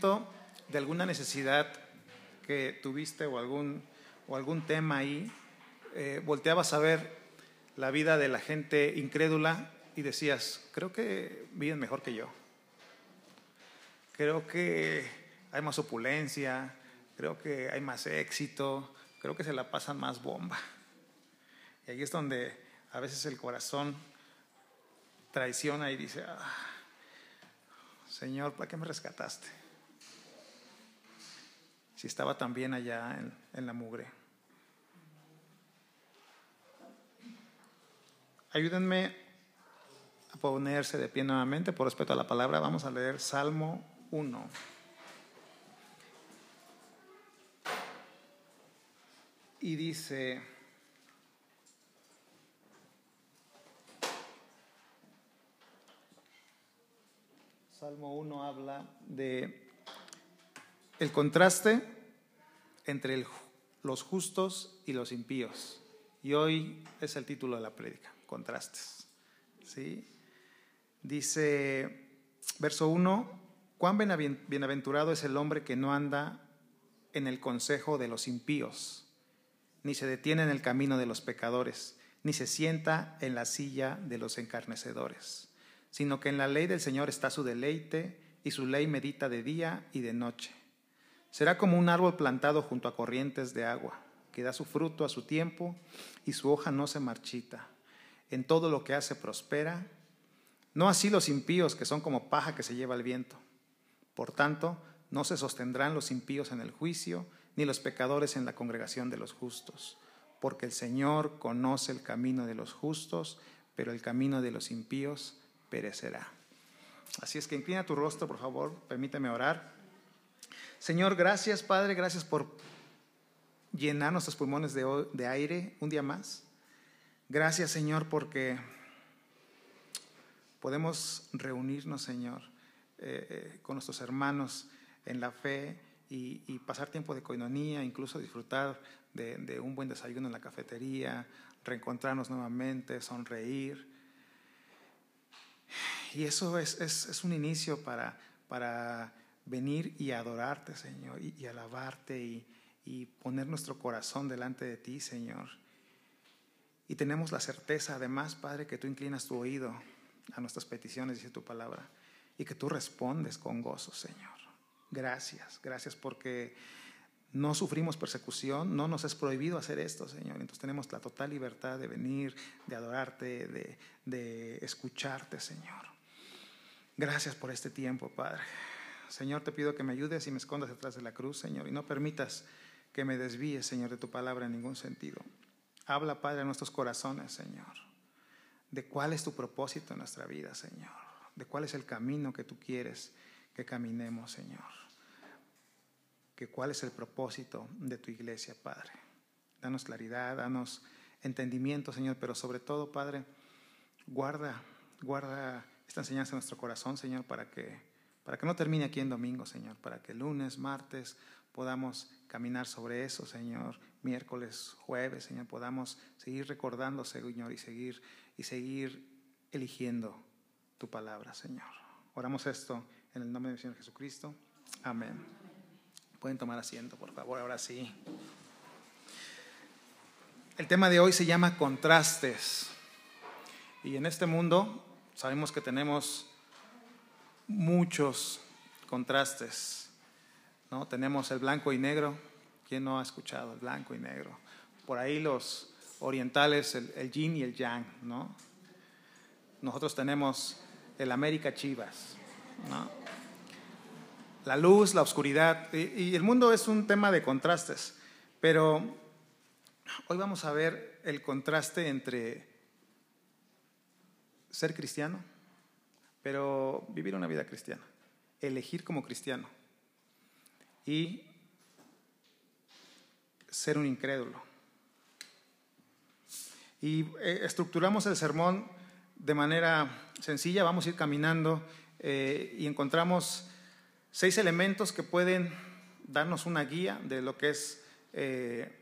de alguna necesidad que tuviste o algún, o algún tema ahí, eh, volteabas a ver la vida de la gente incrédula y decías, creo que viven mejor que yo. Creo que hay más opulencia, creo que hay más éxito, creo que se la pasan más bomba. Y ahí es donde a veces el corazón traiciona y dice, ah, Señor, ¿para qué me rescataste? Si estaba tan bien allá en, en la mugre. Ayúdenme a ponerse de pie nuevamente por respeto a la palabra. Vamos a leer Salmo 1. Y dice, Salmo 1 habla de el contraste entre los justos y los impíos. Y hoy es el título de la prédica, contrastes. ¿Sí? Dice, verso 1, cuán bienaventurado es el hombre que no anda en el consejo de los impíos, ni se detiene en el camino de los pecadores, ni se sienta en la silla de los encarnecedores, sino que en la ley del Señor está su deleite, y su ley medita de día y de noche. Será como un árbol plantado junto a corrientes de agua, que da su fruto a su tiempo, y su hoja no se marchita. En todo lo que hace prospera. No así los impíos, que son como paja que se lleva el viento. Por tanto, no se sostendrán los impíos en el juicio, ni los pecadores en la congregación de los justos, porque el Señor conoce el camino de los justos, pero el camino de los impíos perecerá. Así es que inclina tu rostro, por favor, permíteme orar. Señor, gracias, Padre, gracias por llenar nuestros pulmones de, aire un día más. Gracias, Señor, porque podemos reunirnos, Señor, eh, eh, con nuestros hermanos en la fe y, pasar tiempo de coinonía, incluso disfrutar de, un buen desayuno en la cafetería, reencontrarnos nuevamente, sonreír. Y eso es, es- es un inicio para, para venir y adorarte, Señor, y, alabarte y, y poner nuestro corazón delante de ti, Señor. Y tenemos la certeza, además, Padre, que tú inclinas tu oído a nuestras peticiones, dice tu palabra, y que tú respondes con gozo, Señor. Gracias, gracias porque no sufrimos persecución, no nos es prohibido hacer esto, Señor. Entonces tenemos la total libertad de venir, de adorarte, de, de escucharte, Señor. Gracias por este tiempo, Padre. Señor, te pido que me ayudes y me escondas detrás de la cruz, Señor, y no permitas que me desvíes, Señor, de tu palabra en ningún sentido. Habla, Padre, a nuestros corazones, Señor, de cuál es tu propósito en nuestra vida, Señor, de cuál es el camino que tú quieres que caminemos, Señor, que cuál es el propósito de tu iglesia, Padre. Danos claridad, danos entendimiento, Señor, pero sobre todo, Padre, guarda, guarda esta enseñanza en nuestro corazón, Señor, para que, para que no termine aquí en domingo, Señor, para que lunes, martes podamos caminar sobre eso, Señor, miércoles, jueves, Señor, podamos seguir recordando, Señor, y seguir, y seguir eligiendo tu palabra, Señor. Oramos esto en el nombre del Señor Jesucristo. Amén. Pueden tomar asiento, por favor, ahora sí. El tema de hoy se llama contrastes. Y en este mundo sabemos que tenemos muchos contrastes. ¿no? Tenemos el blanco y negro. ¿Quién no ha escuchado el blanco y negro? Por ahí los orientales, el, el yin y el yang. ¿no? Nosotros tenemos el América Chivas. ¿no? La luz, la oscuridad. Y, y el mundo es un tema de contrastes. Pero hoy vamos a ver el contraste entre ser cristiano, pero vivir una vida cristiana, elegir como cristiano y ser un incrédulo. Y eh, estructuramos el sermón de manera sencilla, vamos a ir caminando eh, y encontramos seis elementos que pueden darnos una guía de lo que es eh,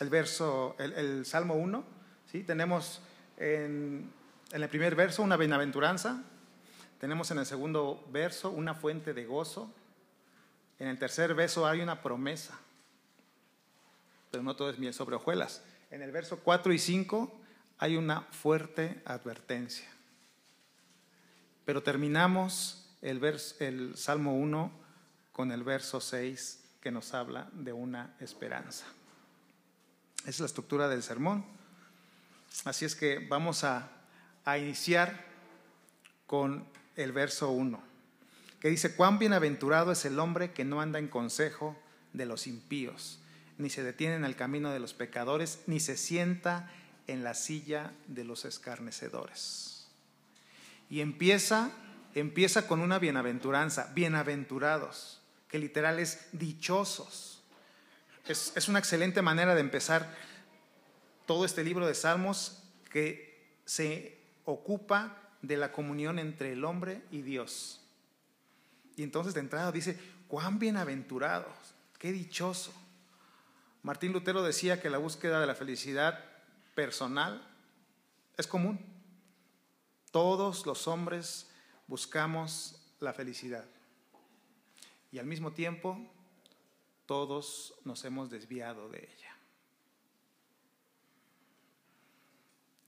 el verso, el, Salmo 1. ¿sí? Tenemos en, en el primer verso una bienaventuranza, tenemos en el segundo verso una fuente de gozo, En el tercer verso hay una promesa, pero no todo es miel sobre hojuelas. En el verso 4 y 5 hay una fuerte advertencia. Pero terminamos el, Salmo 1 con el verso 6 que nos habla de una esperanza. Esa es la estructura del sermón. Así es que vamos a iniciar con el verso 1, que dice, cuán bienaventurado es el hombre que no anda en consejo de los impíos, ni se detiene en el camino de los pecadores, ni se sienta en la silla de los escarnecedores. Y empieza, empieza con una bienaventuranza, bienaventurados, que literal es dichosos. Es, es una excelente manera de empezar todo este libro de Salmos que se ocupa de la comunión entre el hombre y Dios. Y entonces de entrada dice, cuán bienaventurados, qué dichoso. Martín Lutero decía que la búsqueda de la felicidad personal es común. Todos los hombres buscamos la felicidad. Y al mismo tiempo, todos nos hemos desviado de ella.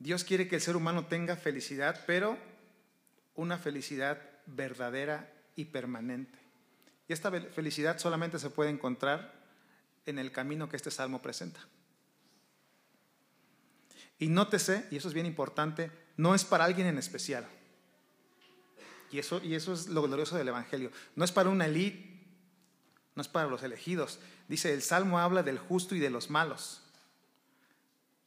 Dios quiere que el ser humano tenga felicidad, pero una felicidad verdadera y permanente. Y esta felicidad solamente se puede encontrar en el camino que este salmo presenta. Y nótese, y eso es bien importante, no es para alguien en especial. Y eso, y eso es lo glorioso del Evangelio. No es para una élite, no es para los elegidos. Dice, el Salmo habla del justo y de los malos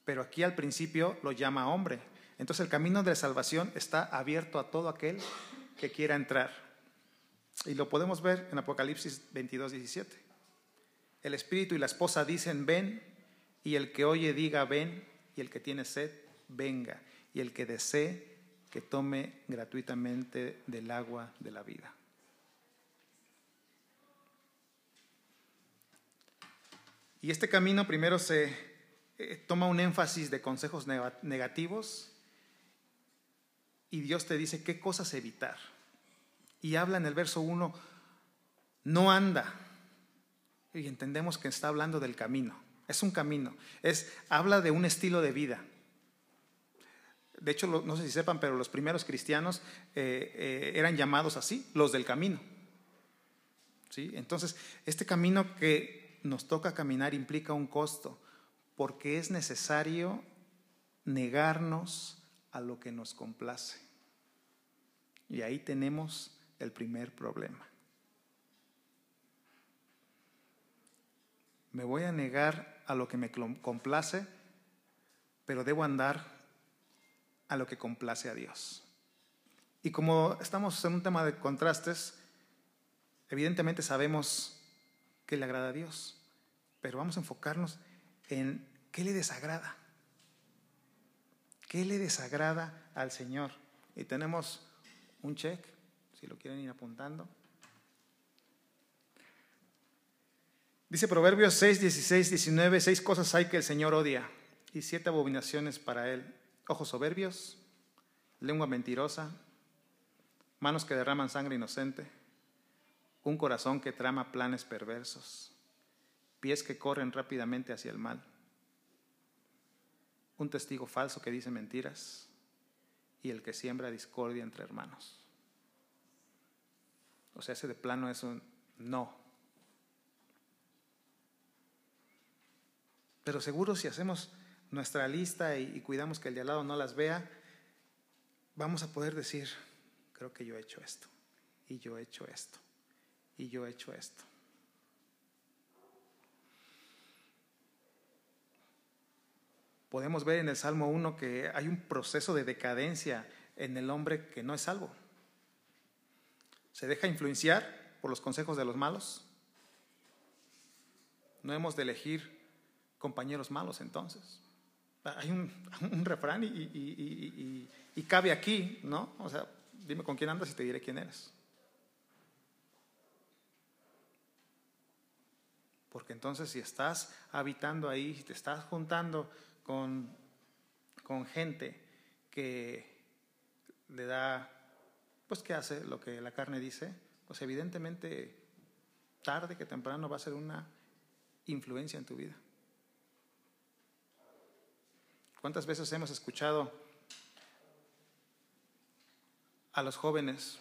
pero aquí al principio lo llama hombre. Entonces el camino de la salvación está abierto a todo aquel que quiera entrar. Y lo podemos ver en Apocalipsis 22, 17. El espíritu y la esposa dicen, ven, y el que oye diga, ven, y el que tiene sed, venga, y el que desee, que tome gratuitamente del agua de la vida. Y este camino primero se eh, toma un énfasis de consejos negativos y Dios te dice qué cosas evitar. Y habla en el verso 1, no anda. Y entendemos que está hablando del camino. Es un camino. Es, habla de un estilo de vida. De hecho, no sé si sepan, pero los primeros cristianos eh, eh, eran llamados así, los del camino. ¿Sí? Entonces, este camino que nos toca caminar implica un costo porque es necesario negarnos a lo que nos complace. Y ahí tenemos el primer problema. Me voy a negar a lo que me complace, pero debo andar a lo que complace a Dios. Y como estamos en un tema de contrastes, evidentemente sabemos que le agrada a Dios, pero vamos a enfocarnos en qué le desagrada. ¿Qué le desagrada al Señor? Y tenemos un check, si lo quieren ir apuntando. Dice Proverbios 6, 16, 19, seis cosas hay que el Señor odia y siete abominaciones para él. Ojos soberbios, lengua mentirosa, manos que derraman sangre inocente, un corazón que trama planes perversos pies que corren rápidamente hacia el mal, un testigo falso que dice mentiras y el que siembra discordia entre hermanos. O sea, ese de plano es un no. Pero seguro si hacemos nuestra lista y, y, cuidamos que el de al lado no las vea, vamos a poder decir, creo que yo he hecho esto, y yo he hecho esto, y yo he hecho esto. Podemos ver en el Salmo 1 que hay un proceso de decadencia en el hombre que no es salvo. Se deja influenciar por los consejos de los malos. No hemos de elegir compañeros malos entonces. Hay un, refrán y, y, cabe aquí, ¿no? O sea, dime con quién andas y te diré quién eres. Porque entonces si estás habitando ahí, si te estás juntando con, con gente que le da, pues que hace lo que la carne dice, pues evidentemente tarde que temprano va a ser una influencia en tu vida. ¿Cuántas veces hemos escuchado a los jóvenes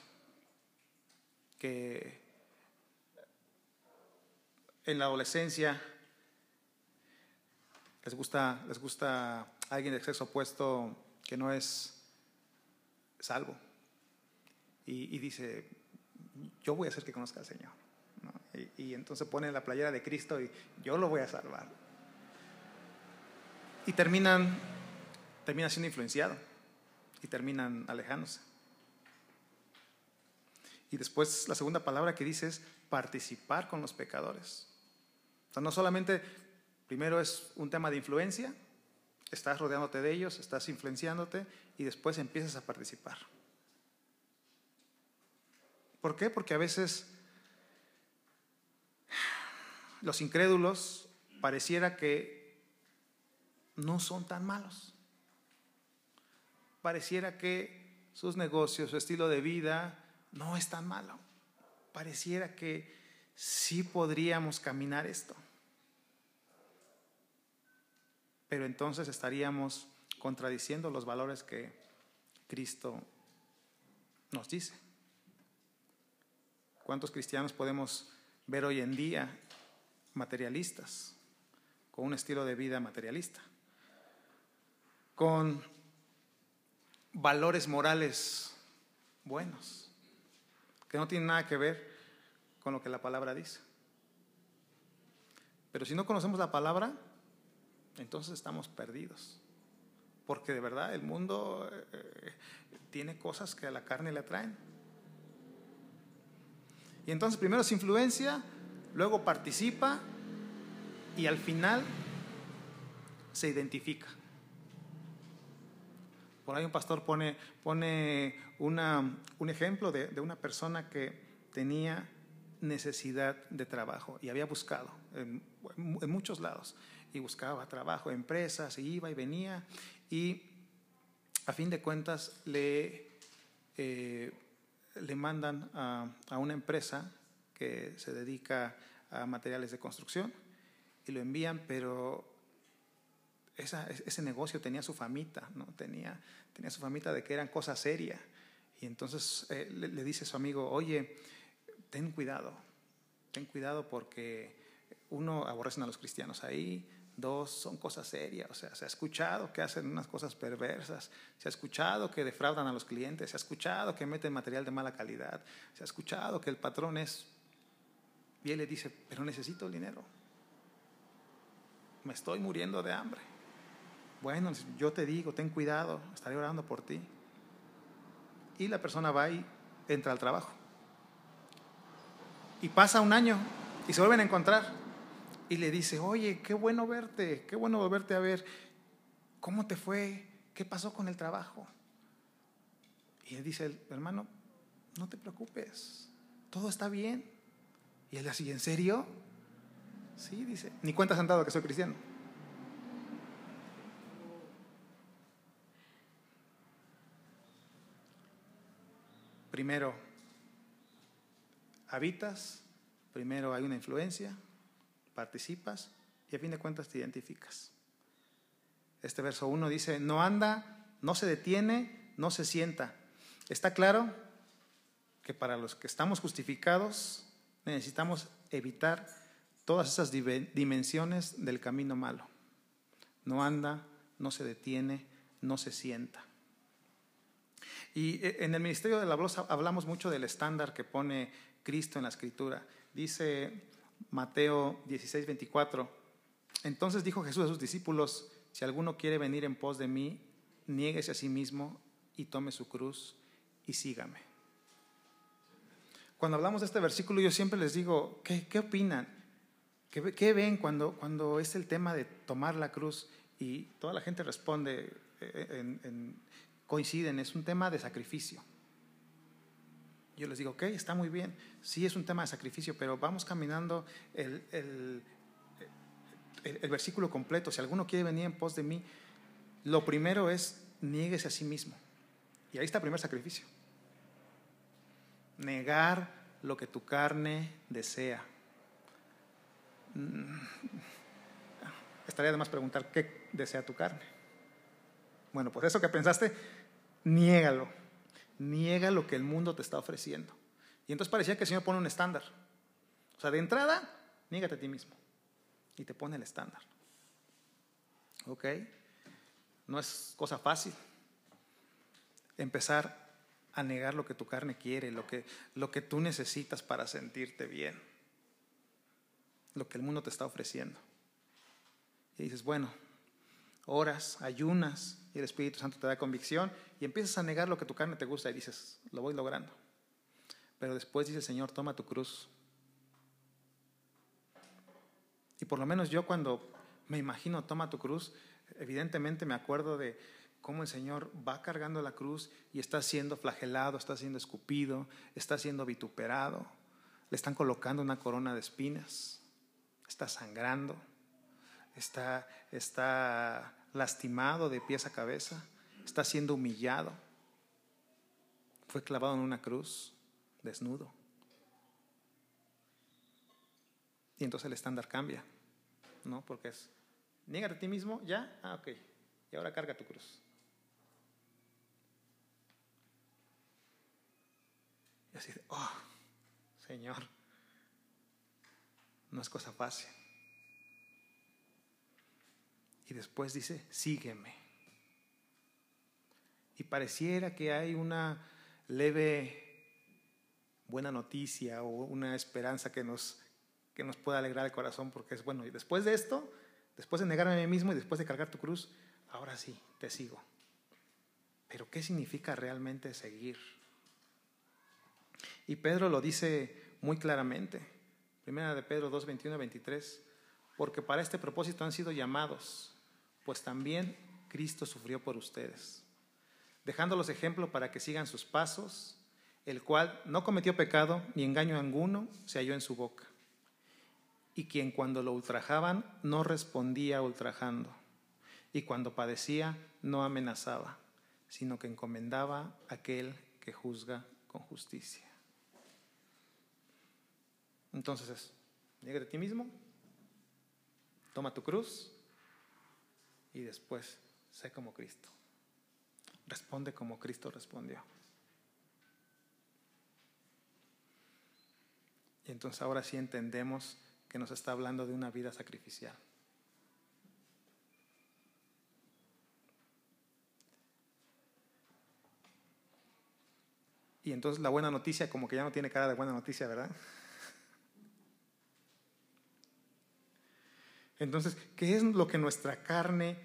que en la adolescencia les gusta, les gusta alguien de sexo opuesto que no es salvo? Y, dice, yo voy a hacer que conozca al Señor. Y, y entonces pone la playera de Cristo y yo lo voy a salvar. Y terminan, terminan siendo influenciados y terminan alejándose. Y después la segunda palabra que dice es participar con los pecadores. O sea, no solamente, primero es un tema de influencia, estás rodeándote de ellos, estás influenciándote y después empiezas a participar. ¿Por qué? Porque a veces los incrédulos pareciera que no son tan malos. Pareciera que sus negocios, su estilo de vida no es tan malo. Pareciera que sí podríamos caminar esto. Pero entonces estaríamos contradiciendo los valores que Cristo nos dice. ¿Cuántos cristianos podemos ver hoy en día materialistas, con un estilo de vida materialista, con valores morales buenos, que no tienen nada que ver con lo que la palabra dice. Pero si no conocemos la palabra, entonces estamos perdidos. Porque de verdad el mundo eh, tiene cosas que a la carne le atraen. Y entonces primero se influencia, luego participa y al final se identifica. Por ahí un pastor pone, pone una, un ejemplo de, de, una persona que tenía necesidad de trabajo y había buscado en, muchos lados y buscaba trabajo, empresas, iba y venía y a fin de cuentas le, eh, le mandan a, a una empresa que se dedica a materiales de construcción y lo envían, pero esa, ese negocio tenía su famita, ¿no? Tenía, tenía su famita de que eran cosas serias. Y entonces eh, le, le, dice a su amigo, oye, ten cuidado, ten cuidado porque uno, aborrecen a los cristianos ahí, dos, son cosas serias, o sea, se ha escuchado que hacen unas cosas perversas, se ha escuchado que defraudan a los clientes, se ha escuchado que meten material de mala calidad, se ha escuchado que el patrón es... Y le dice, pero necesito el dinero, me estoy muriendo de hambre. Bueno, yo te digo, ten cuidado, estaré orando por ti. Y la persona va y entra al trabajo. Y pasa un año y se vuelven a encontrar. Y le dice, oye, qué bueno verte, qué bueno volverte a ver. ¿Cómo te fue? ¿Qué pasó con el trabajo? Y él dice, hermano, no te preocupes, todo está bien. Y él así, ¿en serio? Sí, dice, ni cuenta sentado que soy cristiano. Primero, habitas, primero hay una influencia, participas y a fin de cuentas te identificas. Este verso 1 dice, no anda, no se detiene, no se sienta. Está claro que para los que estamos justificados necesitamos evitar todas esas dimensiones del camino malo. No anda, no se detiene, no se sienta. Y eh, en el Ministerio de la Voz hablamos mucho del estándar que pone Cristo en la Escritura. Dice Mateo 16, 24. Entonces dijo Jesús a sus discípulos, si alguno quiere venir en pos de mí, niéguese a sí mismo y tome su cruz y sígame. Cuando hablamos de este versículo, yo siempre les digo, ¿qué, qué opinan? ¿Qué, ven cuando, cuando es el tema de tomar la cruz? Y toda la gente responde, eh, en, coinciden, es un tema de sacrificio. Yo les digo, ok, está muy bien, sí es un tema de sacrificio, pero vamos caminando el, el, el, versículo completo. Si alguno quiere venir en pos de mí, lo primero es nieguese a sí mismo. Y ahí está el primer sacrificio. Negar lo que tu carne desea. mm, estaría de más preguntar qué desea tu carne. Bueno, pues eso que pensaste, niégalo. Niega lo que el mundo te está ofreciendo. Y entonces parecía que el Señor pone un estándar. O sea, de entrada, niégate a ti mismo. Y te pone el estándar. ¿Ok? No es cosa fácil empezar a negar lo que tu carne quiere, lo que, lo que tú necesitas para sentirte bien, lo que el mundo te está ofreciendo. Y dices, bueno, oras, ayunas, y el Espíritu Santo te da convicción, y empiezas a negar lo que tu carne te gusta y dices, lo voy logrando. Pero después dice Señor, toma tu cruz. Y por lo menos yo cuando me imagino, toma tu cruz, evidentemente me acuerdo de cómo el Señor va cargando la cruz y está siendo flagelado, está siendo escupido, está siendo vituperado, le están colocando una corona de espinas, está sangrando, está, está lastimado de pies a cabeza, está siendo humillado, fue clavado en una cruz, desnudo. Y entonces el estándar cambia, ¿no? Porque es, niégate a ti mismo, ya, ah, ok, y ahora carga tu cruz. Y así, oh, Señor, no es cosa fácil. Y después dice, sígueme. Y pareciera que hay una leve buena noticia o una esperanza que nos, que nos pueda alegrar el corazón, porque es bueno, y después de esto, después de negarme a mí mismo y después de cargar tu cruz, ahora sí, te sigo. Pero ¿qué significa realmente seguir? Y Pedro lo dice muy claramente. Primera de Pedro 2, 21 23. Porque para este propósito han sido llamados, pues también Cristo sufrió por ustedes, dejándolos ejemplo para que sigan sus pasos, el cual no cometió pecado ni engaño alguno se halló en su boca, y quien cuando lo ultrajaban no respondía ultrajando, y cuando padecía no amenazaba, sino que encomendaba a aquel que juzga con justicia. Entonces es, de ti mismo, toma tu cruz y después sé como Cristo. Responde como Cristo respondió. Y entonces ahora sí entendemos que nos está hablando de una vida sacrificial. Y entonces la buena noticia como que ya no tiene cara de buena noticia, ¿verdad? Entonces, ¿qué es lo que nuestra carne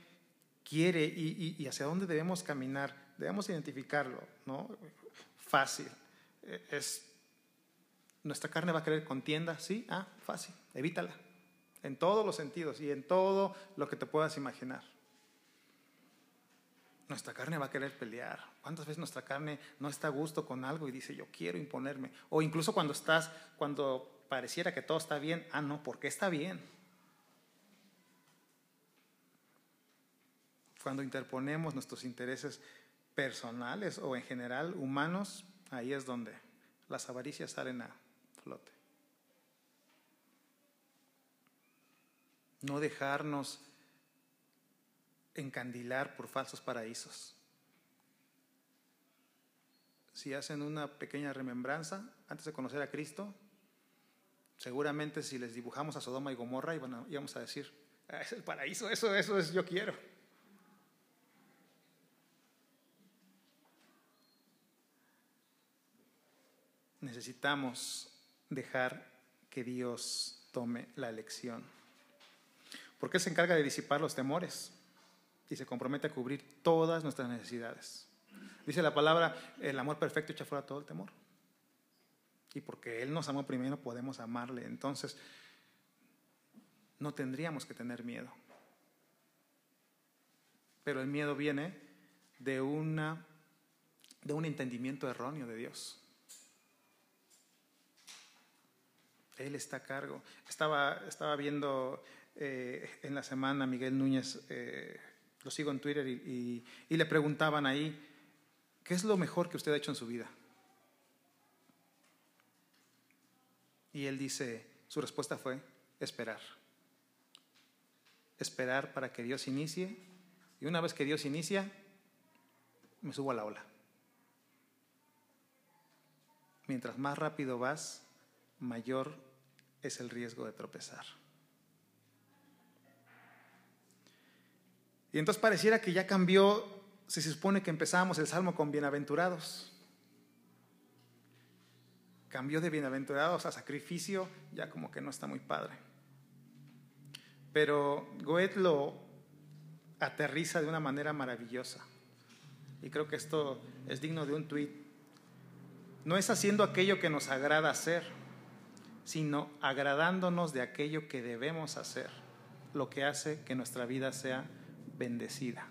quiere y, hacia dónde debemos caminar? Debemos identificarlo, ¿no? Fácil. E, es, ¿Nuestra carne va a querer contienda? Sí, ah, fácil, evítala. En todos los sentidos y en todo lo que te puedas imaginar. Nuestra carne va a querer pelear. ¿Cuántas veces nuestra carne no está a gusto con algo y dice, yo quiero imponerme? O incluso cuando estás, cuando pareciera que todo está bien, ah, no, porque está bien. Cuando interponemos nuestros intereses personales o en general humanos, ahí es donde las avaricias salen a flote. No dejarnos encandilar por falsos paraísos. Si hacen una pequeña remembranza antes de conocer a Cristo, seguramente si les dibujamos a Sodoma y Gomorra íbamos a decir, ah, es el paraíso, eso, eso es yo quiero. Necesitamos dejar que Dios tome la elección. Porque Él se encarga de disipar los temores y se compromete a cubrir todas nuestras necesidades. Dice la palabra, el amor perfecto echa fuera todo el temor. Y porque Él nos amó primero, podemos amarle. Entonces, no tendríamos que tener miedo. Pero el miedo viene de, una, de un entendimiento erróneo de Dios. Él está a cargo. Estaba, estaba viendo eh, en la semana Miguel Núñez, eh, lo sigo en Twitter, y, y le preguntaban ahí, ¿qué es lo mejor que usted ha hecho en su vida? Y él dice, su respuesta fue, esperar. esperar para que Dios inicie y una vez que Dios inicia, me subo a la ola. Mientras más rápido vas, mayor es el riesgo de tropezar. Y entonces pareciera que ya cambió, si se supone que empezamos el salmo con bienaventurados. Cambió de bienaventurados a sacrificio, ya como que no está muy padre. Pero Goethe lo aterriza de una manera maravillosa. Y creo que esto es digno de un tuit. No es haciendo aquello que nos agrada hacer, sino agradándonos de aquello que debemos hacer, lo que hace que nuestra vida sea bendecida.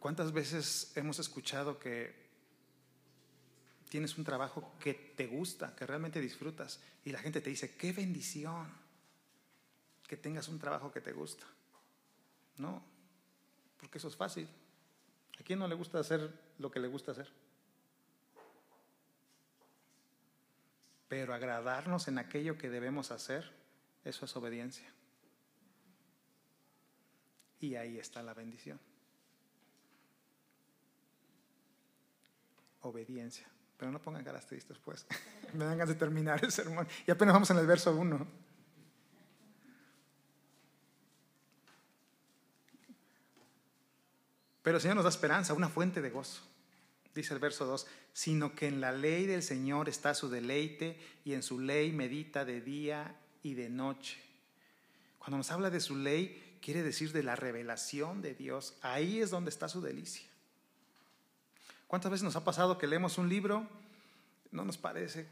¿Cuántas veces hemos escuchado que tienes un trabajo que te gusta, que realmente disfrutas, y la gente te dice, qué bendición que tengas un trabajo que te gusta? No, porque eso es fácil. ¿A quién no le gusta hacer lo que le gusta hacer? Pero agradarnos en aquello que debemos hacer, eso es obediencia. Y ahí está la bendición. Obediencia. Pero no pongan caras tristes, pues. Me dan ganas de terminar el sermón. Y apenas vamos en el verso 1. Pero el Señor nos da esperanza, una fuente de gozo. Dice el verso 2, sino que en la ley del Señor está su deleite y en su ley medita de día y de noche. Cuando nos habla de su ley, quiere decir de la revelación de Dios. Ahí es donde está su delicia. ¿Cuántas veces nos ha pasado que leemos un libro, no nos parece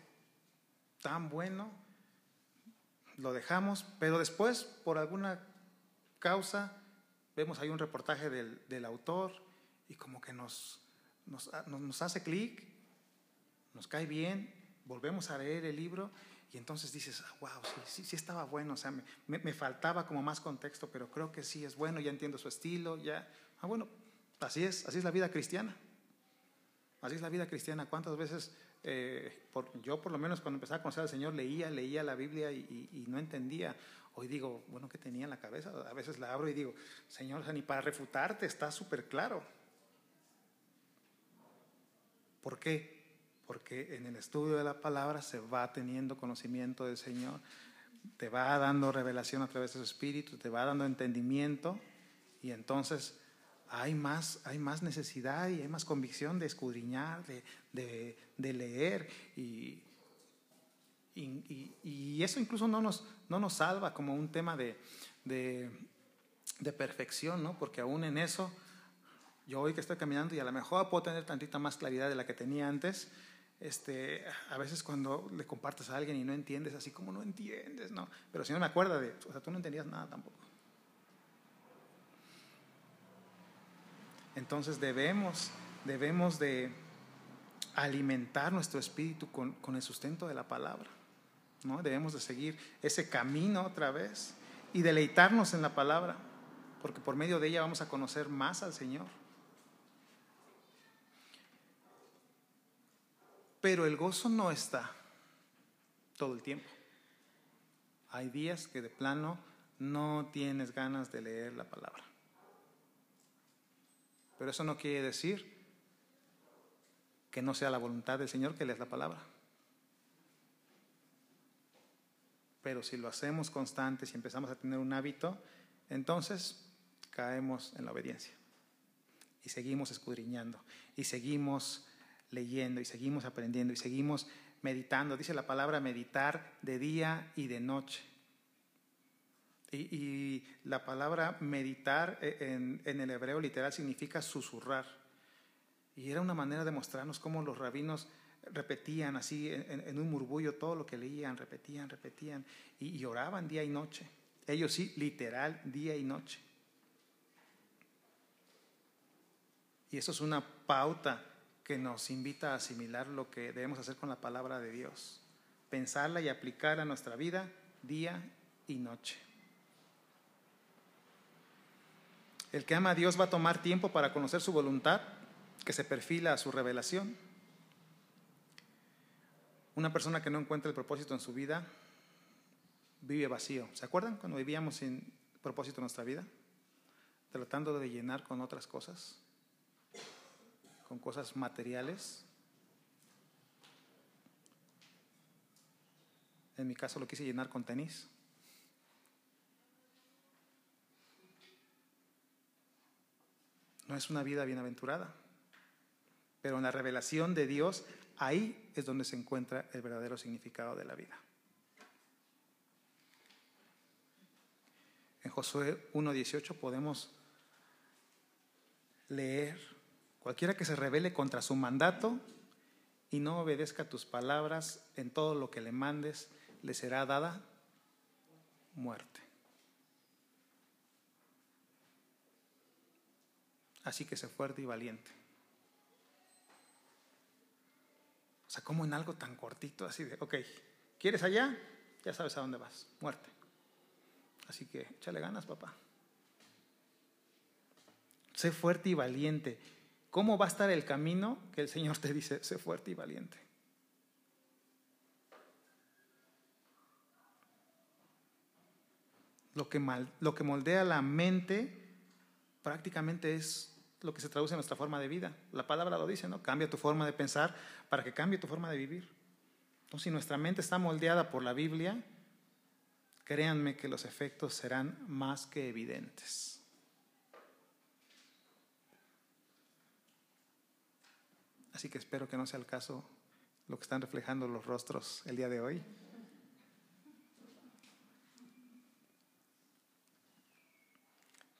tan bueno, lo dejamos, pero después, por alguna causa, vemos ahí un reportaje del, autor y como que nos, nos, nos hace clic, nos cae bien, volvemos a leer el libro y entonces dices, wow, ah, sí, sí, estaba bueno, o sea, me, me, faltaba como más contexto, pero creo que sí es bueno, ya entiendo su estilo, ya, ah, bueno, así es, así es la vida cristiana. Así es la vida cristiana. ¿Cuántas veces, eh, por, yo por lo menos cuando empecé a conocer al Señor, leía, leía la Biblia y no entendía? Hoy digo, bueno, ¿qué tenía en la cabeza? A veces la abro y digo, Señor, ni para refutarte está súper claro. ¿Por qué? Porque en el estudio de la palabra se va teniendo conocimiento del Señor, te va dando revelación a través de su espíritu, te va dando entendimiento y entonces hay más, hay más necesidad y hay más convicción de escudriñar, de, de leer y, y, eso incluso no nos, no nos salva como un tema de, de, perfección, ¿no? Porque aún en eso, yo hoy que estoy caminando y a lo mejor puedo tener tantita más claridad de la que tenía antes, este, a veces cuando le compartes a alguien y no entiendes, así como no entiendes, ¿no? Pero si no me acuerda de, o sea, tú no entendías nada tampoco. Entonces debemos, debemos de alimentar nuestro espíritu con, con el sustento de la palabra. Debemos de seguir ese camino otra vez y deleitarnos en la palabra, porque por medio de ella vamos a conocer más al Señor. Pero el gozo no está todo el tiempo. Hay días que de plano no tienes ganas de leer la palabra. Pero eso no quiere decir que no sea la voluntad del Señor que lees la palabra. pero si lo hacemos constantes y empezamos a tener un hábito, entonces caemos en la obediencia. Y seguimos escudriñando, y seguimos leyendo, y seguimos aprendiendo, y seguimos meditando. Dice la palabra meditar de día y de noche. Y, la palabra meditar en, en, el hebreo literal significa susurrar. Y era una manera de mostrarnos cómo los rabinos repetían así en, un murmullo todo lo que leían, repetían, repetían y, oraban día y noche. Ellos sí, literal, día y noche. Y eso es una pauta que nos invita a asimilar lo que debemos hacer con la palabra de Dios. Pensarla y aplicarla a nuestra vida día y noche. El que ama a Dios va a tomar tiempo para conocer su voluntad, que se perfila a su revelación. Una persona que no encuentra el propósito en su vida vive vacío. ¿Se acuerdan cuando vivíamos sin propósito en nuestra vida? Tratando de llenar con otras cosas, con cosas materiales. En mi caso lo quise llenar con tenis. No es una vida bienaventurada. Pero en la revelación de Dios, ahí es donde se encuentra el verdadero significado de la vida. En Josué 1.18 podemos leer, cualquiera que se revele contra su mandato y no obedezca tus palabras en todo lo que le mandes, le será dada muerte. Así que sé fuerte y valiente. O sea, como en algo tan cortito, así de, ok, ¿quieres allá? Ya sabes a dónde vas, muerte. Así que échale ganas, papá. Sé fuerte y valiente. ¿Cómo va a estar el camino que el Señor te dice, sé fuerte y valiente? Lo que, lo que moldea la mente prácticamente es lo que se traduce en nuestra forma de vida. La palabra lo dice, ¿no? Cambia tu forma de pensar para que cambie tu forma de vivir. Entonces, si nuestra mente está moldeada por la Biblia, créanme que los efectos serán más que evidentes. Así que espero que no sea el caso lo que están reflejando los rostros el día de hoy.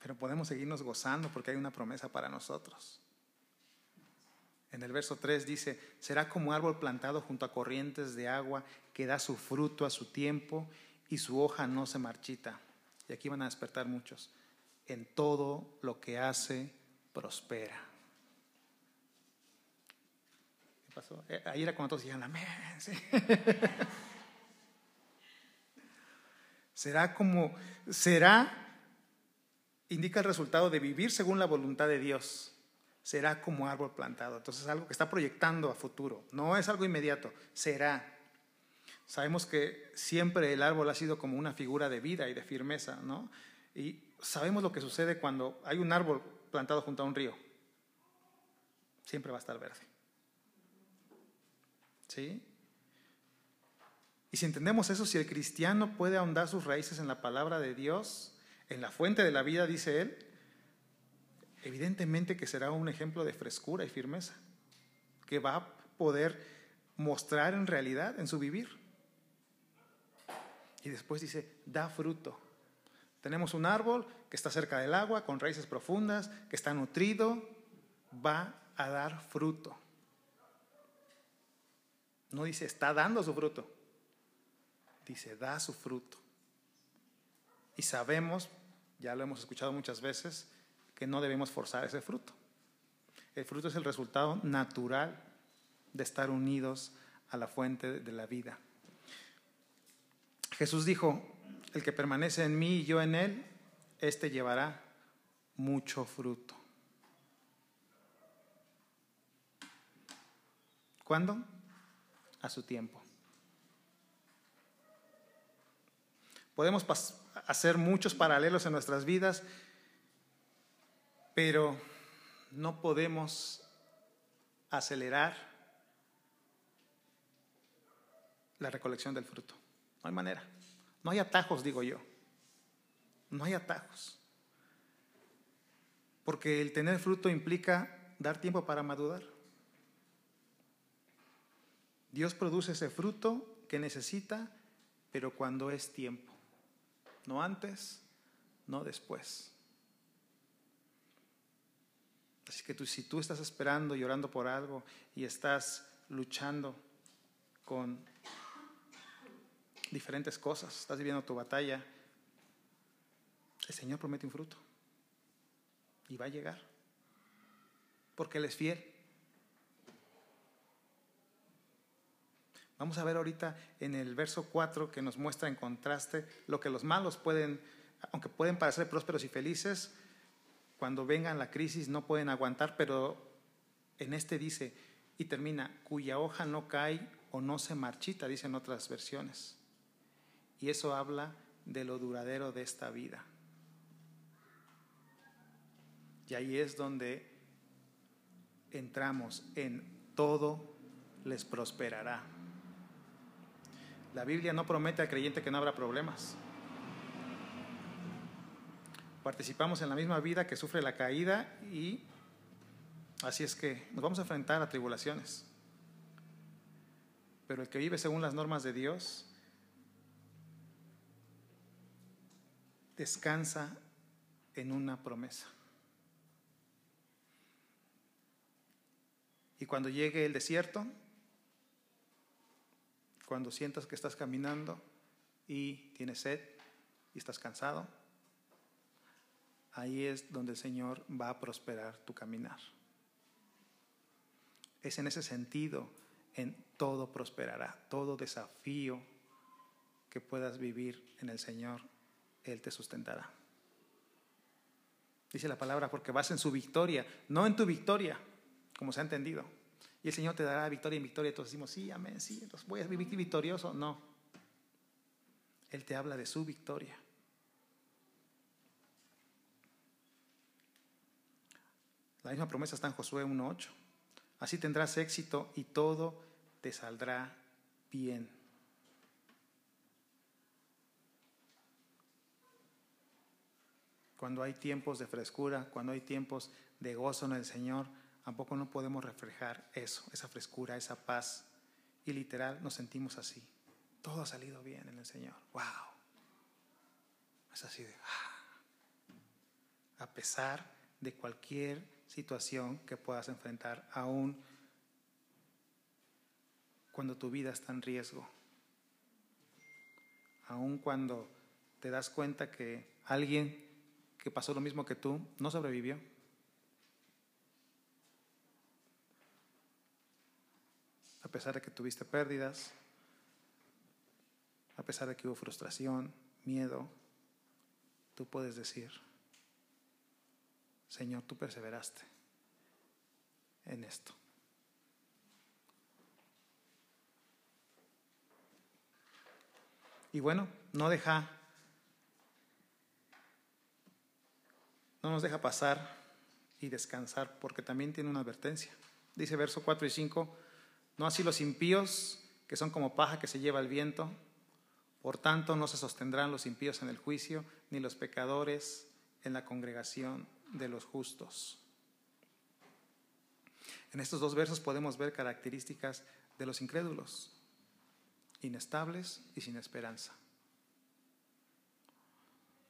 Pero podemos seguirnos gozando porque hay una promesa para nosotros. En el verso 3 dice, será como árbol plantado junto a corrientes de agua que da su fruto a su tiempo y su hoja no se marchita. Y aquí van a despertar muchos. En todo lo que hace, prospera. ¿Qué pasó? Eh, ahí era cuando todos decían, amén. será como, será indica el resultado de vivir según la voluntad de Dios. Será como árbol plantado. Entonces es algo que está proyectando a futuro. No es algo inmediato, será. Sabemos que siempre el árbol ha sido como una figura de vida y de firmeza, ¿no? Y sabemos lo que sucede cuando hay un árbol plantado junto a un río. Siempre va a estar verde. ¿Sí? Y si entendemos eso, si el cristiano puede ahondar sus raíces en la palabra de Dios, en la fuente de la vida, dice él, evidentemente que será un ejemplo de frescura y firmeza, que va a poder mostrar en realidad en su vivir. Y después dice, da fruto. Tenemos un árbol que está cerca del agua, con raíces profundas, que está nutrido, va a dar fruto. No dice está dando su fruto, dice da su fruto. Y sabemos, ya lo hemos escuchado muchas veces, que no debemos forzar ese fruto. El fruto es el resultado natural de estar unidos a la fuente de la vida. Jesús dijo, el que permanece en mí y yo en él, éste llevará mucho fruto. ¿Cuándo? A su tiempo. Podemos hacer muchos paralelos en nuestras vidas, pero no podemos acelerar la recolección del fruto. No hay manera. No hay atajos, digo yo. No hay atajos. Porque el tener fruto implica dar tiempo para madurar. Dios produce ese fruto que necesita, pero cuando es tiempo no antes, no después. Así que tú, si tú estás esperando y orando por algo y estás luchando con diferentes cosas, estás viviendo tu batalla, el Señor promete un fruto y va a llegar, porque Él es fiel. Vamos a ver ahorita en el verso 4 que nos muestra en contraste lo que los malos pueden, aunque pueden parecer prósperos y felices, cuando vengan la crisis no pueden aguantar, pero en este dice, y termina, cuya hoja no cae o no se marchita, dicen otras versiones. Y eso habla de lo duradero de esta vida. Y ahí es donde entramos en todo les prosperará. La Biblia no promete al creyente que no habrá problemas. Participamos en la misma vida que sufre la caída y así es que nos vamos a enfrentar a tribulaciones. Pero el que vive según las normas de Dios descansa en una promesa. Y cuando llegue el desierto, cuando sientas que estás caminando y tienes sed y estás cansado, ahí es donde el Señor va a prosperar tu caminar. Es en ese sentido, en todo prosperará, todo desafío que puedas vivir en el Señor, Él te sustentará. Dice la palabra, porque vas en su victoria, no en tu victoria, como se ha entendido. Y el Señor te dará victoria en victoria. Entonces decimos, sí, amén, sí, entonces voy a vivir victorioso. No. Él te habla de su victoria. La misma promesa está en Josué 1.8. Así tendrás éxito y todo te saldrá bien. Cuando hay tiempos de frescura, cuando hay tiempos de gozo en el Señor, tampoco no podemos reflejar eso, esa frescura, esa paz. Y literal nos sentimos así. Todo ha salido bien en el Señor. ¡Wow! Es así de... Ah". A pesar de cualquier situación que puedas enfrentar, aún cuando tu vida está en riesgo, aún cuando te das cuenta que alguien que pasó lo mismo que tú no sobrevivió. Pesar de que tuviste pérdidas, a pesar de que hubo frustración, miedo, tú puedes decir, Señor, tú perseveraste en esto. Y bueno, no deja, no nos deja pasar y descansar porque también tiene una advertencia. Dice verso 4 y 5, no así los impíos, que son como paja que se lleva el viento. Por tanto, no se sostendrán los impíos en el juicio, ni los pecadores en la congregación de los justos. En estos dos versos podemos ver características de los incrédulos, inestables y sin esperanza.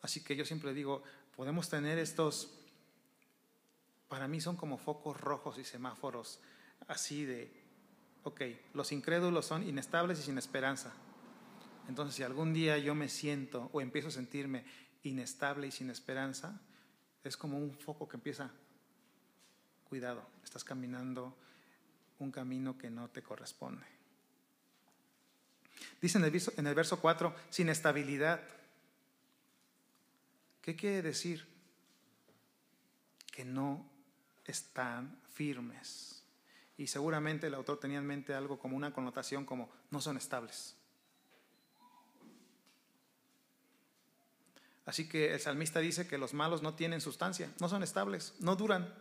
Así que yo siempre digo, podemos tener estos, para mí son como focos rojos y semáforos así de ok, los incrédulos son inestables y sin esperanza. Entonces, si algún día yo me siento o empiezo a sentirme inestable y sin esperanza, es como un foco que empieza, cuidado, estás caminando un camino que no te corresponde. Dice en el, verso, en el verso 4, sin estabilidad. ¿Qué quiere decir? Que no están firmes. Y seguramente el autor tenía en mente algo como una connotación como no son estables. Así que el salmista dice que los malos no tienen sustancia, no son estables, no duran.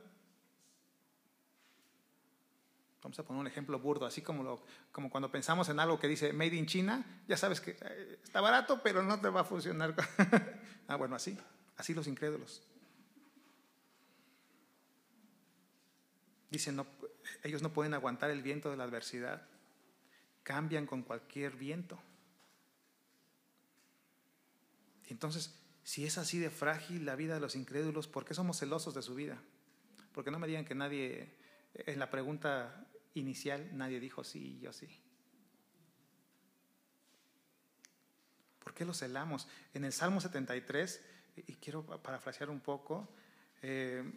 Vamos a poner un ejemplo burdo, así como, lo, como cuando pensamos en algo que dice Made in China, ya sabes que eh, está barato, pero no te va a funcionar. ah, bueno, así, así los incrédulos. Dicen, no, ellos no pueden aguantar el viento de la adversidad. Cambian con cualquier viento. Y entonces, si es así de frágil la vida de los incrédulos, ¿por qué somos celosos de su vida? Porque no me digan que nadie, en la pregunta inicial, nadie dijo sí, yo sí. ¿Por qué los celamos? En el Salmo 73, y quiero parafrasear un poco, eh,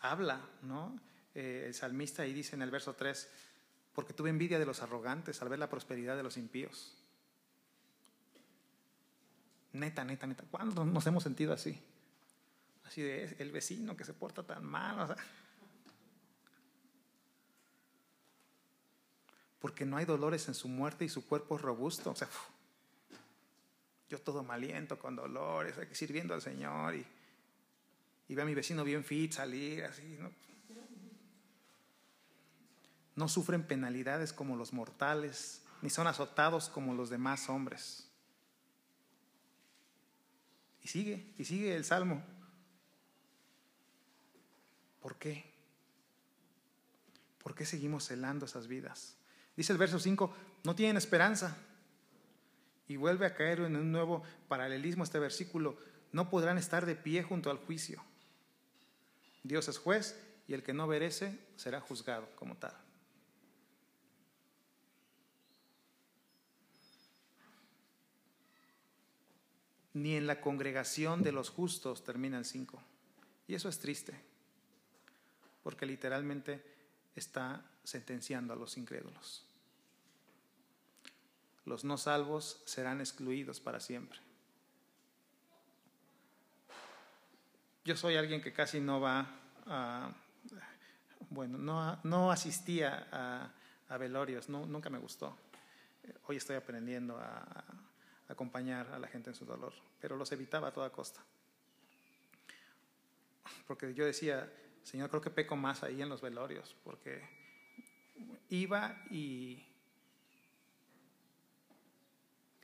habla, ¿no? Eh, el salmista ahí dice en el verso 3, porque tuve envidia de los arrogantes al ver la prosperidad de los impíos. Neta, neta, neta. ¿Cuándo nos hemos sentido así? Así de el vecino que se porta tan mal. porque no hay dolores en su muerte y su cuerpo es robusto. O sea, yo todo maliento, con dolores, sirviendo al Señor y, y ve a mi vecino bien fit salir así. ¿no? sufren penalidades como los mortales, ni son azotados como los demás hombres. Y sigue, y sigue el salmo. ¿Por qué? ¿Por qué seguimos celando esas vidas? Dice el verso 5, no tienen esperanza. Y vuelve a caer en un nuevo paralelismo este versículo, no podrán estar de pie junto al juicio. Dios es juez y el que no merece será juzgado como tal. Ni en la congregación de los justos termina el 5. Y eso es triste, porque literalmente está sentenciando a los incrédulos los no salvos serán excluidos para siempre. Yo soy alguien que casi no va a, bueno, no, no asistía a, velorios, nunca me gustó. Hoy estoy aprendiendo a, acompañar a la gente en su dolor, pero los evitaba a toda costa. Porque yo decía, Señor, creo que peco más ahí en los velorios, porque iba y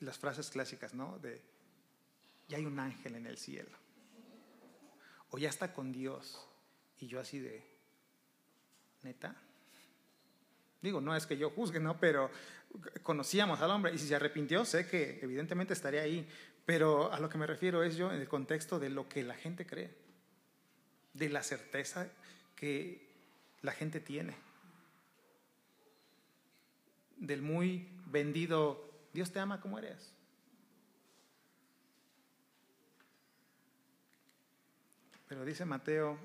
las frases clásicas, ¿no? De, ya hay un ángel en el cielo. O ya está con Dios. Y yo así de, neta. Digo, no es que yo juzgue, ¿no? Pero conocíamos al hombre y si se arrepintió, sé que evidentemente estaría ahí. Pero a lo que me refiero es yo en el contexto de lo que la gente cree, de la certeza que la gente tiene, del muy vendido Dios te ama como eres. Pero dice Mateo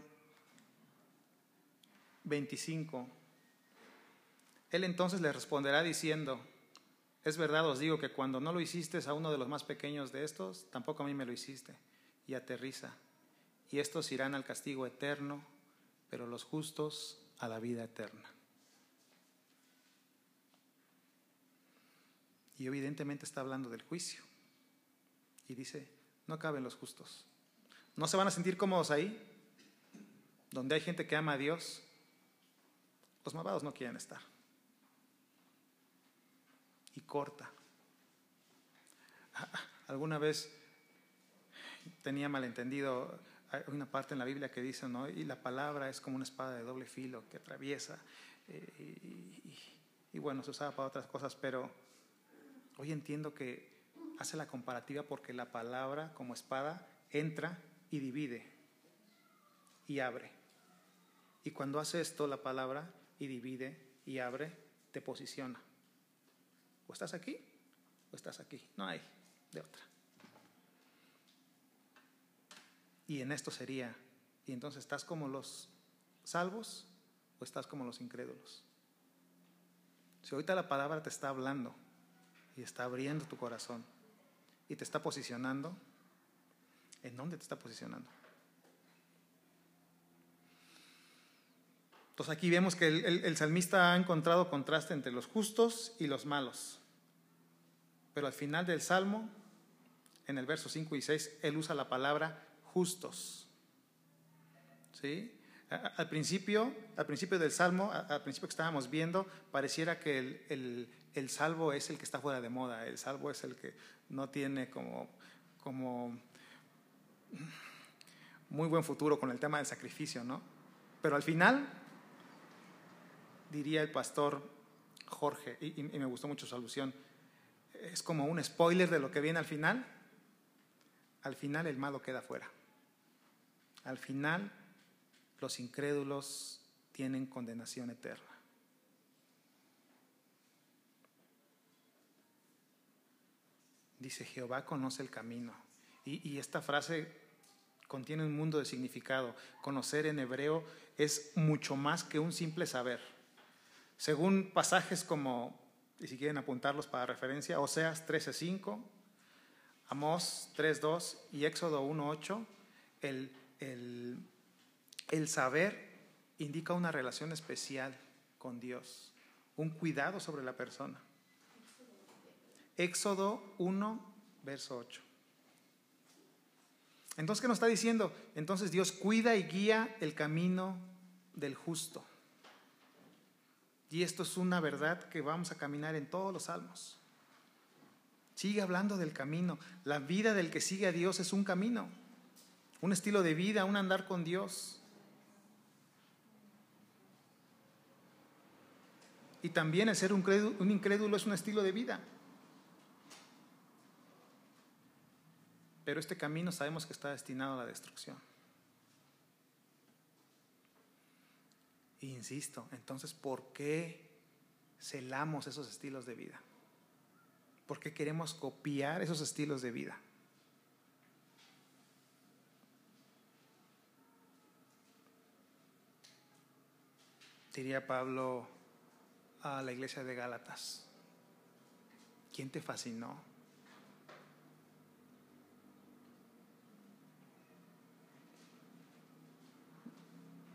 25, Él entonces le responderá diciendo, es verdad os digo que cuando no lo hiciste a uno de los más pequeños de estos, tampoco a mí me lo hiciste. Y aterriza. Y estos irán al castigo eterno, pero los justos a la vida eterna. Y evidentemente está hablando del juicio. Y dice, no caben los justos. ¿No se van a sentir cómodos ahí? Donde hay gente que ama a Dios, los malvados no quieren estar. Y corta. Alguna vez tenía malentendido, hay una parte en la Biblia que dice, ¿no? Y la palabra es como una espada de doble filo que atraviesa. Eh, y, y bueno, se usaba para otras cosas, pero Hoy entiendo que hace la comparativa porque la palabra como espada entra y divide y abre. Y cuando hace esto la palabra y divide y abre, te posiciona. O estás aquí o estás aquí. No hay de otra. Y en esto sería, y entonces estás como los salvos o estás como los incrédulos. Si ahorita la palabra te está hablando y está abriendo tu corazón y te está posicionando, ¿en dónde te está posicionando? Entonces aquí vemos que el, salmista ha encontrado contraste entre los justos y los malos. Pero al final del salmo, en el verso 5 y 6, él usa la palabra justos. ¿Sí? Al principio, al principio del salmo, al principio que estábamos viendo, pareciera que el, el salvo es el que está fuera de moda, el salvo es el que no tiene como, como muy buen futuro con el tema del sacrificio, ¿no? Pero al final, diría el pastor Jorge, y, me gustó mucho su alusión, es como un spoiler de lo que viene al final, al final el malo queda fuera. Al final los incrédulos tienen condenación eterna. dice, Jehová conoce el camino. Y, esta frase contiene un mundo de significado. Conocer en hebreo es mucho más que un simple saber. Según pasajes como, y si quieren apuntarlos para referencia, Oseas 13.5, Amós 3.2 y Éxodo 1.8, el, el, el saber indica una relación especial con Dios, un cuidado sobre la persona. Éxodo 1, verso 8. Entonces, ¿qué nos está diciendo? Entonces Dios cuida y guía el camino del justo. Y esto es una verdad que vamos a caminar en todos los salmos. Sigue hablando del camino. La vida del que sigue a Dios es un camino, un estilo de vida, un andar con Dios. Y también el ser un, incrédulo es un estilo de vida. Pero este camino sabemos que está destinado a la destrucción. insisto, entonces, ¿por qué celamos esos estilos de vida? ¿Por qué queremos copiar esos estilos de vida? Diría Pablo a la iglesia de Gálatas, ¿quién te fascinó?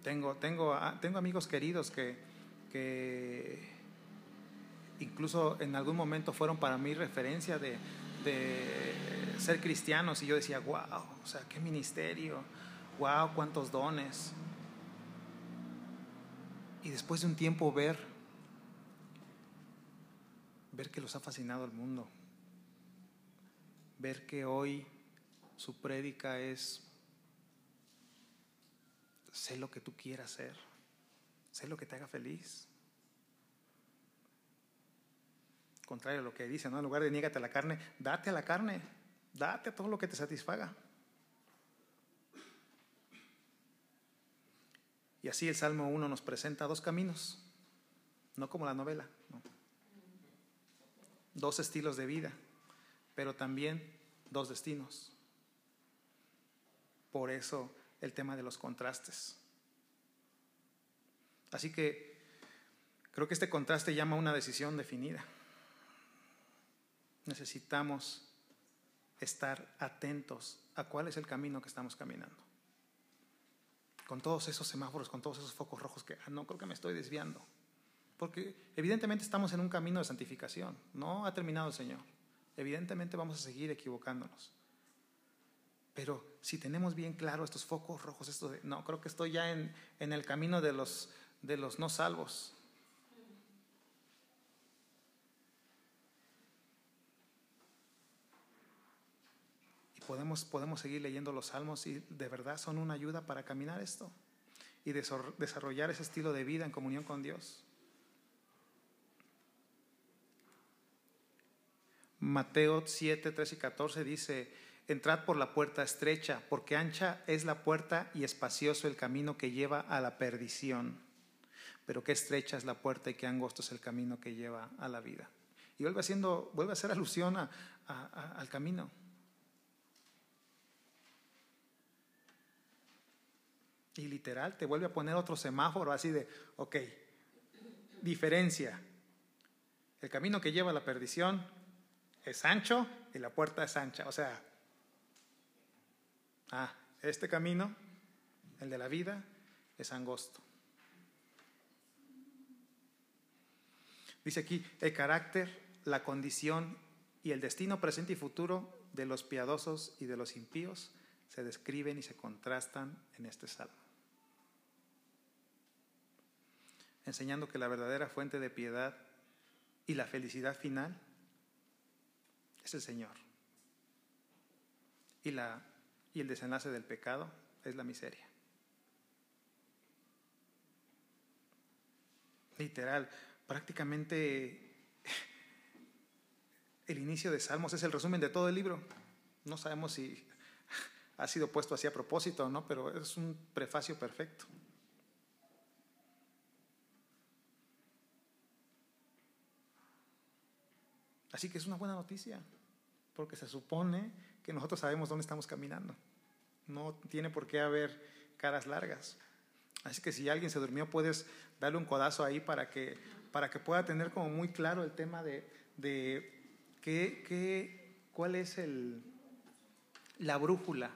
Tengo, tengo, ah, tengo amigos queridos que, que incluso en algún momento fueron para mí referencia de, ser cristianos y yo decía, wow, o sea, qué ministerio, wow, cuántos dones. Y después de un tiempo ver, ver que los ha fascinado el mundo, ver que hoy su prédica es sé lo que tú quieras ser, sé lo que te haga feliz. Contrario a lo que dice, ¿no? En lugar de niégate a la carne, date a la carne, date a todo lo que te satisfaga. Y así el Salmo 1 nos presenta dos caminos, no como la novela, dos estilos de vida, pero también dos destinos. Por eso el tema de los contrastes. Así que creo que este contraste llama a una decisión definida. Necesitamos estar atentos a cuál es el camino que estamos caminando. Con todos esos semáforos, con todos esos focos rojos que ah, no creo que me estoy desviando. Porque evidentemente estamos en un camino de santificación. No ha terminado el Señor. Evidentemente vamos a seguir equivocándonos. Pero si tenemos bien claro estos focos rojos, esto no, creo que estoy ya en, en el camino de los, de los no salvos. Y podemos, podemos seguir leyendo los salmos y de verdad son una ayuda para caminar esto y desarrollar ese estilo de vida en comunión con Dios. Mateo 7, 13 y 14 dice, Entrad por la puerta estrecha, porque ancha es la puerta y espacioso el camino que lleva a la perdición. Pero qué estrecha es la puerta y qué angosto es el camino que lleva a la vida. Y vuelve, haciendo, vuelve a hacer alusión al camino. Y literal te vuelve a poner otro semáforo así de, ok, diferencia. El camino que lleva a la perdición es ancho y la puerta es ancha. O sea, Ah, este camino, el de la vida, es angosto. Dice aquí, el carácter, la condición y el destino presente y futuro de los piadosos y de los impíos se describen y se contrastan en este salmo. Enseñando que la verdadera fuente de piedad y la felicidad final es el Señor. Y la y el desenlace del pecado es la miseria. Literal, prácticamente el inicio de Salmos es el resumen de todo el libro. No sabemos si ha sido puesto así a propósito o no, pero es un prefacio perfecto. Así que es una buena noticia, porque se supone que nosotros sabemos dónde estamos caminando. No tiene por qué haber caras largas. Así que si alguien se durmió, puedes darle un codazo ahí para que, para que pueda tener como muy claro el tema de, de qué, qué, cuál es el, la brújula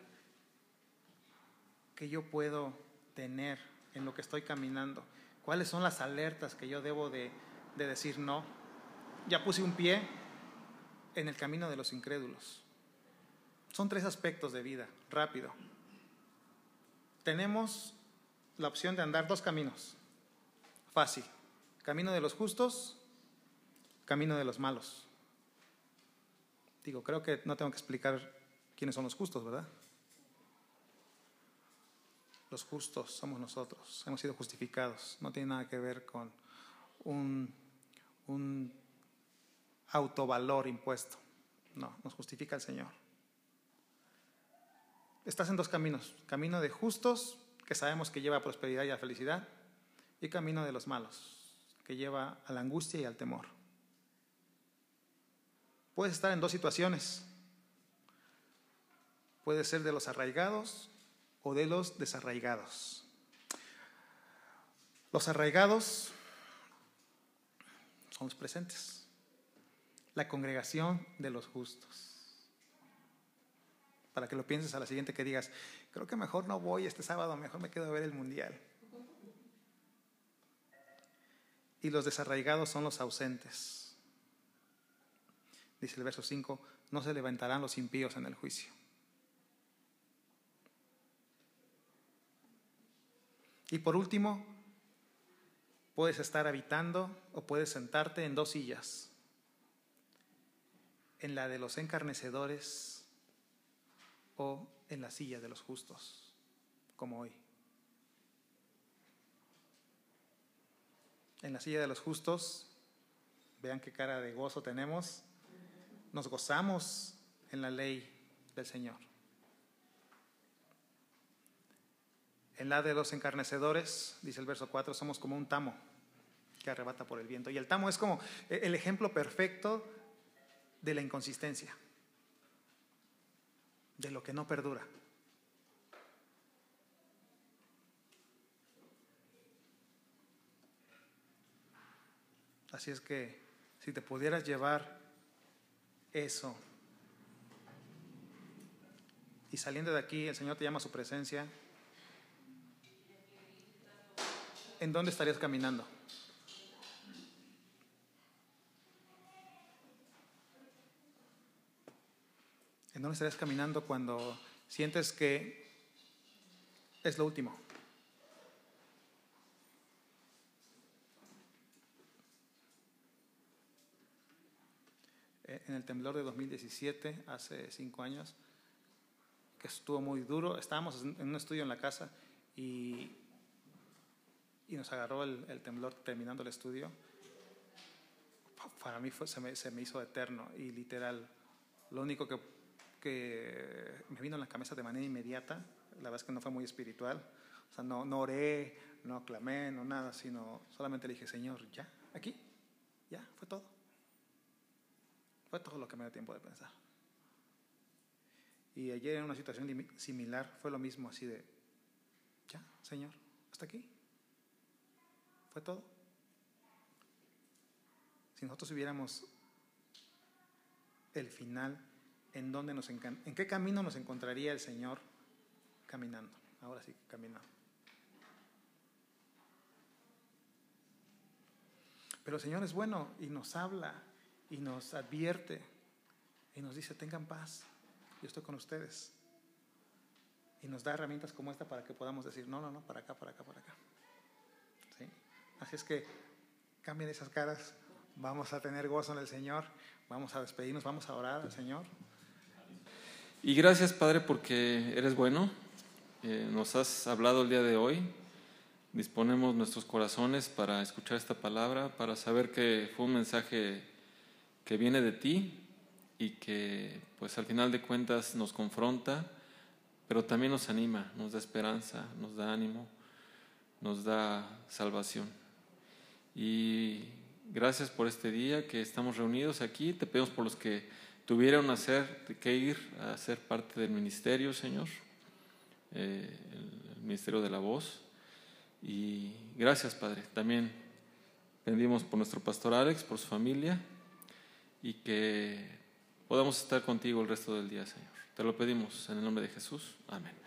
que yo puedo tener en lo que estoy caminando. ¿Cuáles son las alertas que yo debo de, de decir no. Ya puse un pie en el camino de los incrédulos. Son tres aspectos de vida, rápido. Tenemos la opción de andar dos caminos. Fácil. Camino de los justos, camino de los malos. Digo, creo que no tengo que explicar quiénes son los justos, ¿verdad? Los justos somos nosotros, hemos sido justificados. No tiene nada que ver con un, autovalor impuesto. No, nos justifica el Señor. Estás en dos caminos. Camino de justos, que sabemos que lleva a prosperidad y a felicidad, y camino de los malos, que lleva a la angustia y al temor. Puedes estar en dos situaciones. Puede ser de los arraigados o de los desarraigados. Los arraigados son los presentes, la congregación de los justos. Para que lo pienses a la siguiente que digas, creo que mejor no voy este sábado, mejor me quedo a ver el mundial. Y los desarraigados son los ausentes. Dice el verso 5, no se levantarán los impíos en el juicio. Y por último, puedes estar habitando o puedes sentarte en dos sillas, en la de los encarnecedores o en la silla de los justos, como hoy. En la silla de los justos, vean qué cara de gozo tenemos, nos gozamos en la ley del Señor. En la de los encarnecedores, dice el verso 4, somos como un tamo que arrebata por el viento. Y el tamo es como el ejemplo perfecto de la inconsistencia, de lo que no perdura. Así es que si te pudieras llevar eso y saliendo de aquí el Señor te llama a su presencia, ¿en dónde estarías caminando? ¿En dónde estarías caminando cuando sientes que es lo último? En el temblor de 2017, hace cinco años, que estuvo muy duro, estábamos en un estudio en la casa y y nos agarró el, temblor terminando el estudio, para mí fue, se, me, se, me, hizo eterno y literal. Lo único que, me vino en la cabeza de manera inmediata, la verdad es que no fue muy espiritual, o sea, no, no oré, no clamé, no nada, sino solamente dije, Señor, ya, aquí, ya, fue todo. Fue todo lo que me dio tiempo de pensar. Y ayer en una situación similar fue lo mismo, así de, ya, Señor, hasta aquí. Fue todo. Si nosotros hubiéramos el final, ¿en, dónde nos ¿en qué camino nos encontraría el Señor caminando? Ahora sí, caminando. Pero el Señor es bueno y nos habla y nos advierte y nos dice, tengan paz, yo estoy con ustedes. Y nos da herramientas como esta para que podamos decir, no, no, no, para acá, para acá, para acá. Así es que cambien esas caras, vamos a tener gozo en el Señor, vamos a despedirnos, vamos a orar al Señor. Y gracias Padre porque eres bueno, eh, nos has hablado el día de hoy, disponemos nuestros corazones para escuchar esta palabra, para saber que fue un mensaje que viene de ti y que pues al final de cuentas nos confronta, pero también nos anima, nos da esperanza, nos da ánimo, nos da salvación. Y gracias por este día que estamos reunidos aquí. Te pedimos por los que tuvieron hacer, que ir a ser parte del ministerio, Señor, eh, el ministerio de la voz. Y gracias, Padre. También pedimos por nuestro pastor Alex, por su familia, y que podamos estar contigo el resto del día, Señor. Te lo pedimos en el nombre de Jesús. Amén.